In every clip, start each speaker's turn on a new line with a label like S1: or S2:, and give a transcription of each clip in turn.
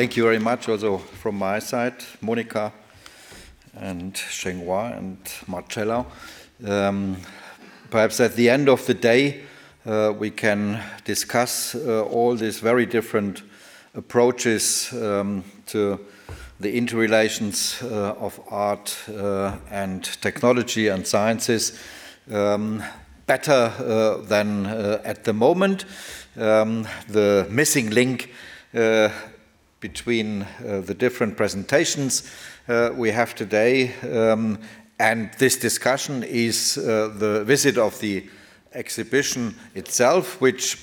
S1: Thank you very much also from my side, Monica and Chenghua and Marcello. Um, perhaps at the end of the day, uh, we can discuss uh, all these very different approaches um, to the interrelations uh, of art uh, and technology and sciences um, better uh, than uh, at the moment. Um, the missing link between the different presentations we have today um, and this discussion is the visit of the exhibition itself, which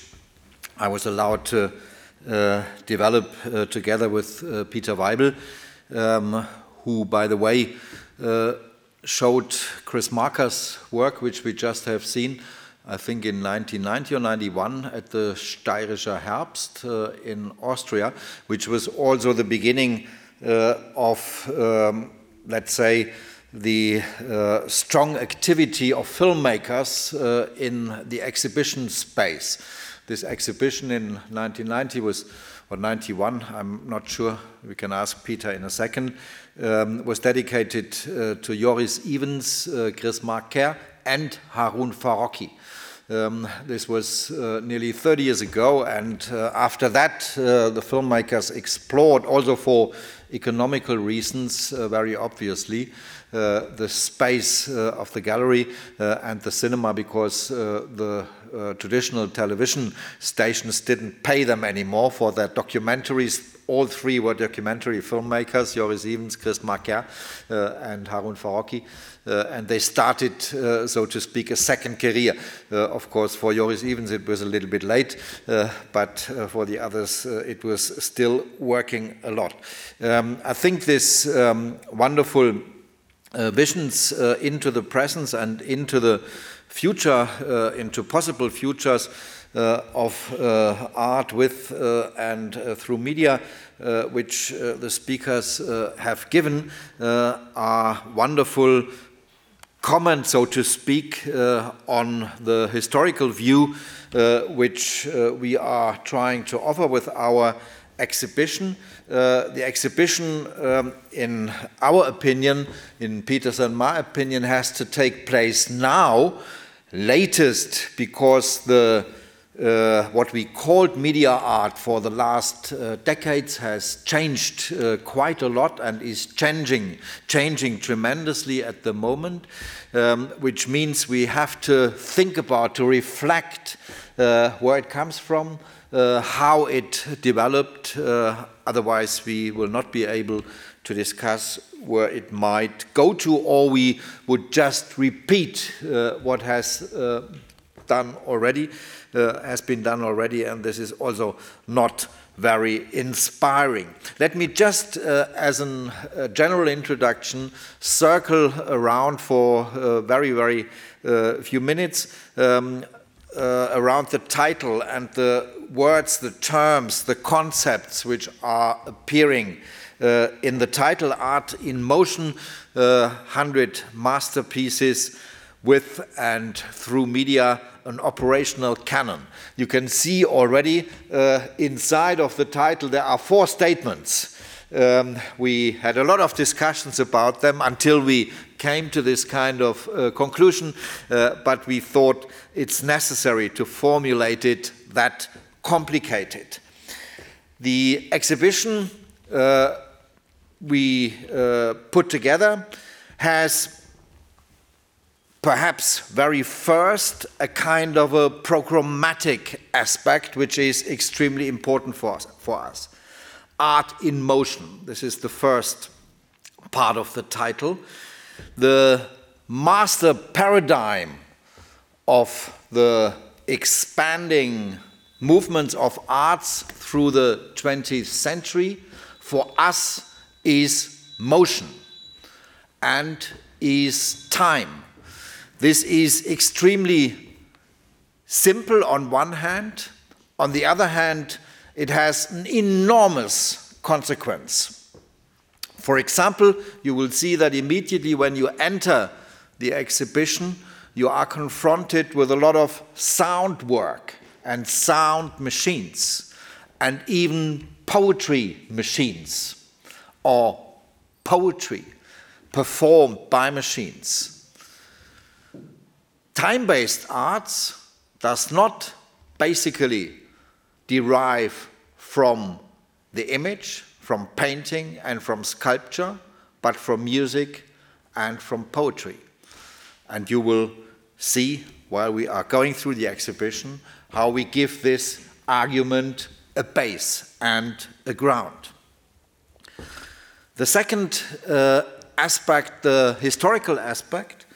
S1: I was allowed to uh, develop uh, together with uh, Peter Weibel, um, who, by the way, uh, showed Chris Marker's work, which we just have seen, I think in 1990 or 91 at the Steirischer Herbst uh, in Austria, which was also the beginning uh, of, um, let's say, the uh, strong activity of filmmakers uh, in the exhibition space. This exhibition in 1990 was, or 91, I'm not sure, we can ask Peter in a second, um, was dedicated uh, to Joris Ivens, uh, Chris Marker, and Harun Farocki. Um, this was uh, nearly 30 years ago, and uh, after that, uh, the filmmakers explored, also for economical reasons, uh, very obviously, uh, the space uh, of the gallery and the cinema because the traditional television stations didn't pay them anymore for their documentaries all three were documentary filmmakers, Joris Ivens, Chris Marker, uh, and Harun Farocki. Uh, and they started, uh, so to speak, a second career. of course, for Joris Ivens, it was a little bit late, but for the others, it was still working a lot. Um, I think this um, wonderful uh, visions uh, into the presence and into the future, uh, into possible futures uh, Uh, of uh, art with uh, and uh, through media, uh, which the speakers have given, are wonderful comments, so to speak, on the historical view which we are trying to offer with our exhibition. Uh, the exhibition, um, in our opinion, in Peter's and my opinion, has to take place now, latest because the uh, what we called media art for the last uh, decades has changed uh, quite a lot and is changing, changing tremendously at the moment, um, which means we have to think about, to reflect uh, where it comes from, uh, how it developed. Otherwise, we will not be able to discuss where it might go to, or we would just repeat what has done already, uh, has been done already, and this is also not very inspiring. Let me just, uh, as a uh, general introduction, circle around for a very, very uh, few minutes um, uh, around the title and the words, the terms, the concepts which are appearing uh, in the title Art in Motion, uh, 100 masterpieces with and through media, an operational canon. You can see already uh, inside of the title there are four statements. Um, we had a lot of discussions about them until we came to this kind of uh, conclusion, uh, but we thought it's necessary to formulate it that complicated. The exhibition uh, we uh, put together has perhaps very first a kind of a programmatic aspect which is extremely important for us, for us. Art in motion. This is the first part of the title the master paradigm of the expanding movements of arts through the 20th century for us is motion and is time. This is extremely simple on one hand, on the other hand, it has an enormous consequence. For example, you will see that immediately when you enter the exhibition, you are confronted with a lot of sound work and sound machines. and even poetry machines or poetry performed by machines. Time based arts does not basically derive from the image, from painting and from sculpture, but from music and from poetry. And you will see while we are going through the exhibition how we give this argument a base and a ground. The second uh, aspect, the historical aspect,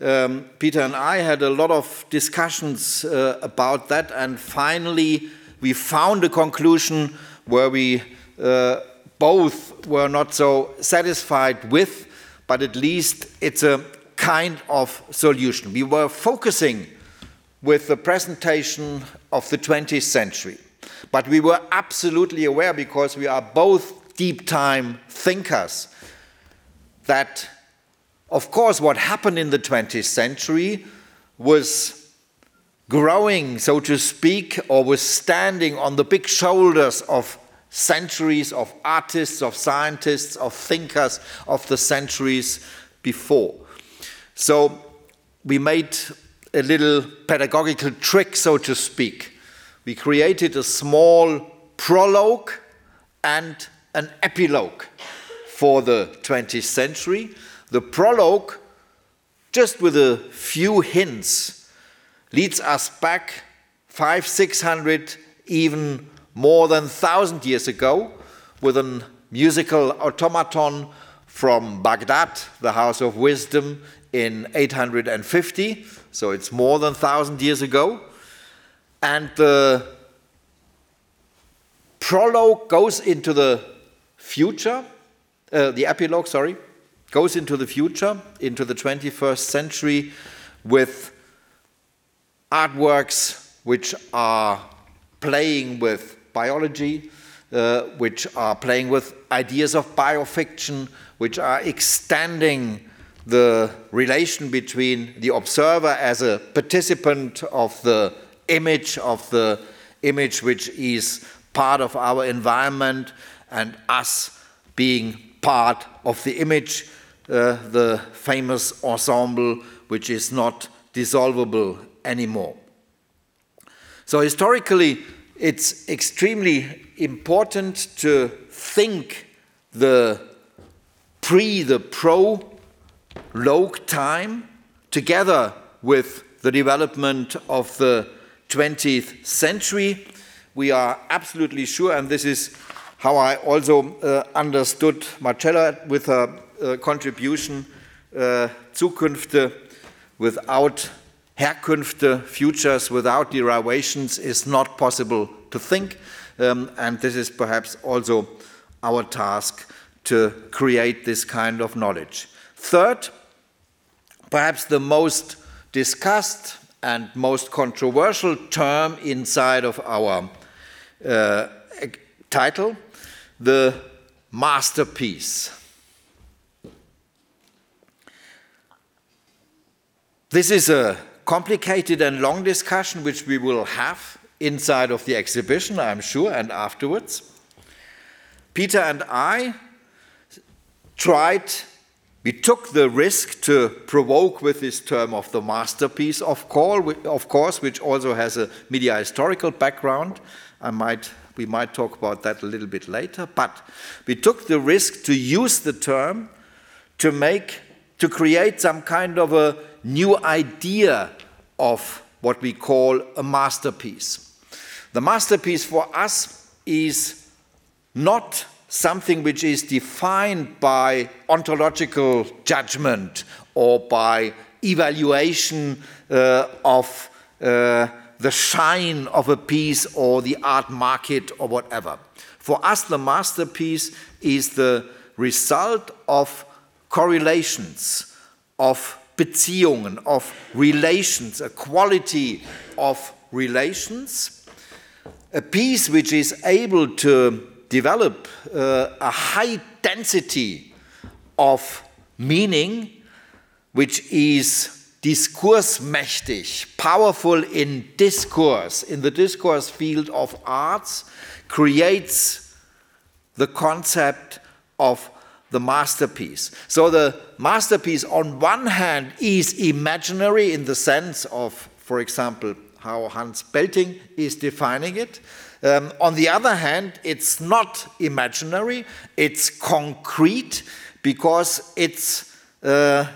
S1: um, Peter and I had a lot of discussions uh, about that, and finally we found a conclusion where we uh, both were not so satisfied with, but at least it's a kind of solution. We were focusing with the presentation of the 20th century, but we were absolutely aware because we are both deep time thinkers that, of course, what happened in the 20th century was growing, so to speak, or was standing on the big shoulders of centuries of artists, of scientists, of thinkers of the centuries before. So we made a little pedagogical trick, so to speak. We created a small prologue and an epilogue for the 20th century. The prologue, just with a few hints, leads us back five, six hundred, even more than 1,000 years ago with a musical automaton from Baghdad, the House of Wisdom, in 850. So it's more than 1,000 years ago. And the prologue goes into the future, uh, the epilogue, sorry, goes into the future, into the 21st century with artworks which are playing with biology, uh, which are playing with ideas of biofiction, which are extending the relation between the observer as a participant of the image, of the image which is part of our environment, and us being part of the image, uh, the famous ensemble which is not dissolvable anymore. So, historically, it's extremely important to think the pre, the prologue time together with the development of the 20th century. We are absolutely sure, and this is how I also uh, understood Marcella with her contribution, uh, Zukünfte without Herkünfte, futures without derivations, is not possible to think. Um, and this is perhaps also our task to create this kind of knowledge. Third, perhaps the most discussed and most controversial term inside of our uh, title, the masterpiece. This is a complicated and long discussion which we will have inside of the exhibition, I'm sure, and afterwards. Peter and I tried, we took the risk to provoke with this term of the masterpiece, of, call, of course, which also has a media historical background. I might, we might talk about that a little bit later, but we took the risk to use the term to make, to create some kind of a new idea of what we call a masterpiece. The masterpiece for us is not something which is defined by ontological judgment or by evaluation uh, of uh, the shine of a piece or the art market or whatever. For us, the masterpiece is the result of correlations, of Beziehungen, of relations, a quality of relations, a piece which is able to develop uh, a high density of meaning, which is diskursmächtig, powerful in discourse, in the discourse field of arts, creates the concept of the masterpiece. So the masterpiece, on one hand, is imaginary in the sense of, for example, how Hans Belting is defining it. Um, on the other hand, it's not imaginary, it's concrete because it's uh,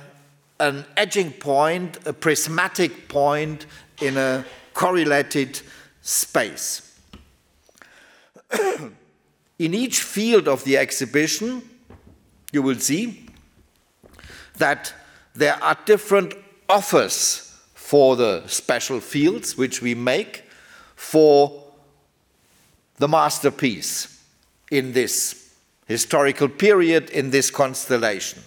S1: an edging point, a prismatic point in a correlated space. in each field of the exhibition, you will see that there are different offers for the special fields which we make for the masterpiece in this historical period, in this constellation.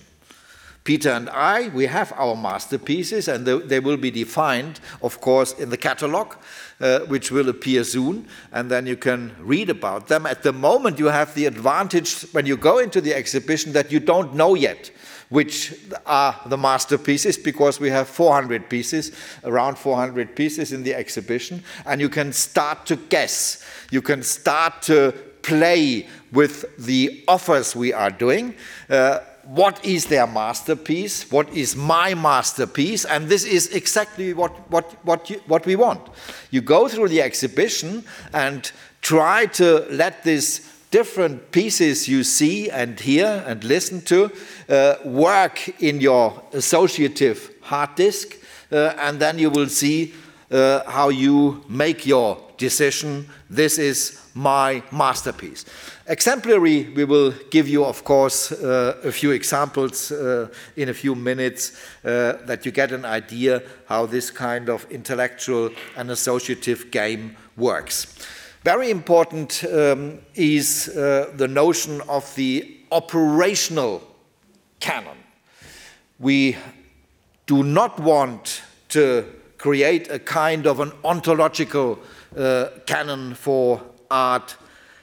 S1: Peter and I, we have our masterpieces, and they will be defined, of course, in the catalog, uh, which will appear soon, and then you can read about them. At the moment, you have the advantage when you go into the exhibition that you don't know yet which are the masterpieces because we have 400 pieces, around 400 pieces in the exhibition, and you can start to guess. You can start to play with the offers we are doing. Uh, what is their masterpiece, what is my masterpiece, and this is exactly what, what, what, you, what we want. You go through the exhibition and try to let these different pieces you see and hear and listen to uh, work in your associative hard disk, uh, and then you will see uh, how you make your decision. This is my masterpiece. Exemplary, we will give you, of course, uh, a few examples uh, in a few minutes uh, that you get an idea how this kind of intellectual and associative game works. Very important um, is uh, the notion of the operational canon. We do not want to create a kind of an ontological uh, canon for art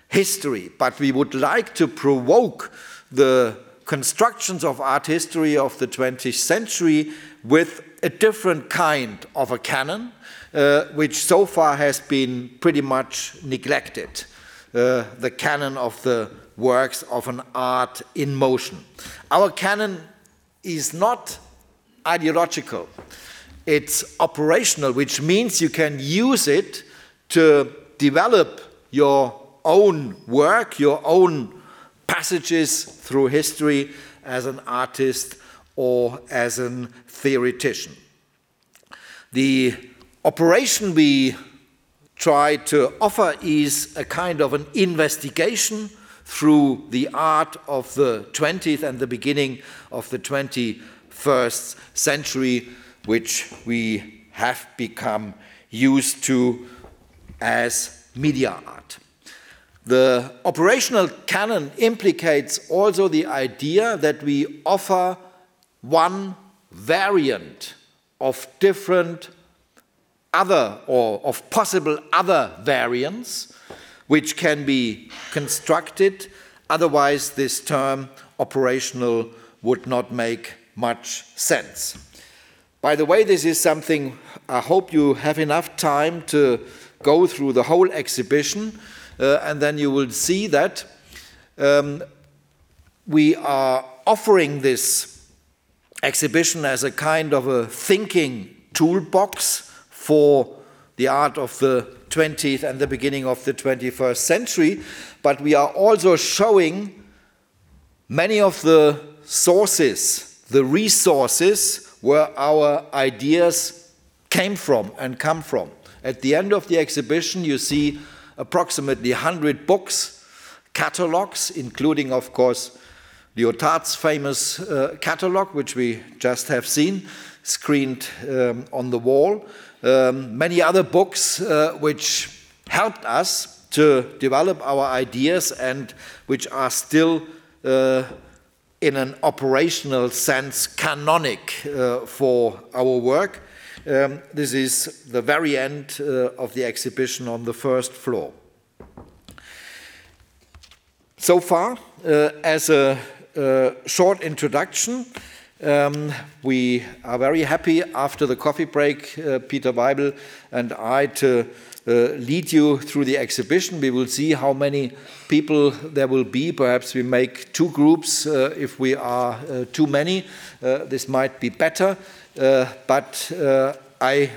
S1: history, but we would like to provoke the constructions of art history of the 20th century with a different kind of a canon, uh, which so far has been pretty much neglected. Uh, the canon of the works of an art in motion. Our canon is not ideological, it's operational, which means you can use it to develop your own work, your own passages through history as an artist or as a theoretician. The operation we try to offer is a kind of an investigation through the art of the 20th and the beginning of the 21st century, which we have become used to as media art. The operational canon implicates also the idea that we offer one variant of different other or of possible other variants which can be constructed. Otherwise, this term operational would not make much sense. By the way, this is something I hope you have enough time to go through the whole exhibition, uh, and then you will see that um, we are offering this exhibition as a kind of a thinking toolbox for the art of the 20th and the beginning of the 21st century, but we are also showing many of the sources, the resources where our ideas came from and come from. At the end of the exhibition, you see approximately 100 books, catalogs, including, of course, Lyotard's famous uh, catalog, which we just have seen, screened um, on the wall. Um, many other books uh, which helped us to develop our ideas and which are still, uh, in an operational sense, canonic uh, for our work. Um, this is the very end uh, of the exhibition on the first floor. So far, uh, as a uh, short introduction, Um, we are very happy after the coffee break, uh, Peter Weibel and I, to uh, lead you through the exhibition. We will see how many people there will be. Perhaps we make two groups if we are too many. This might be better, but I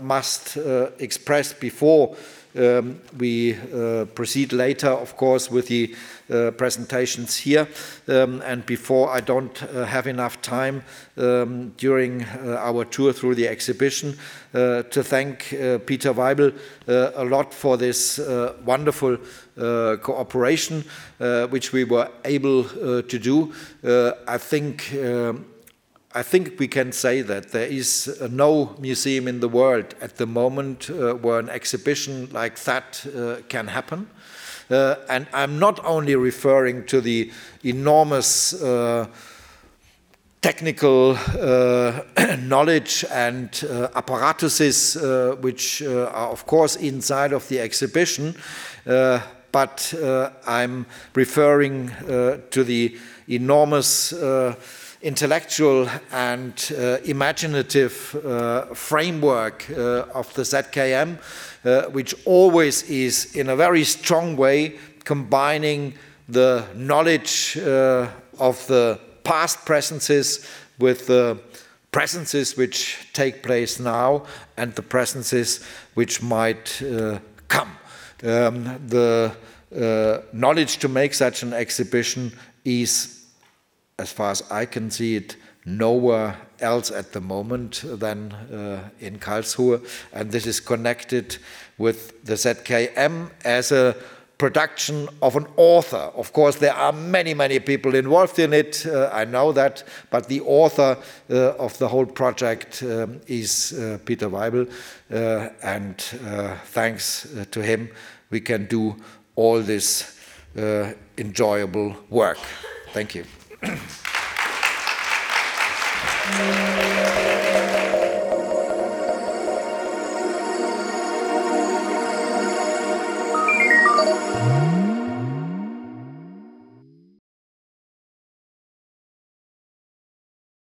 S1: must express before um, we uh, proceed later, of course, with the uh, presentations here. Um, and before I don't uh, have enough time um, during uh, our tour through the exhibition uh, to thank uh, Peter Weibel a lot for this wonderful cooperation, which we were able to do. I think um, I think we can say that there is uh, no museum in the world at the moment uh, where an exhibition like that uh, can happen. Uh, and I'm not only referring to the enormous uh, technical uh, knowledge and apparatuses which are, of course, inside of the exhibition, but I'm referring to the enormous intellectual and uh, imaginative uh, framework uh, of the ZKM, uh, which always is in a very strong way combining the knowledge uh, of the past presences with the presences which take place now and the presences which might uh, come. Um, the knowledge to make such an exhibition is as far as I can see it, nowhere else at the moment than uh, in Karlsruhe. And this is connected with the ZKM as a production of an author. Of course, there are many, many people involved in it, uh, I know that, but the author uh, of the whole project um, is uh, Peter Weibel, uh, and uh, thanks to him, we can do all this enjoyable work. Thank you. Thank you.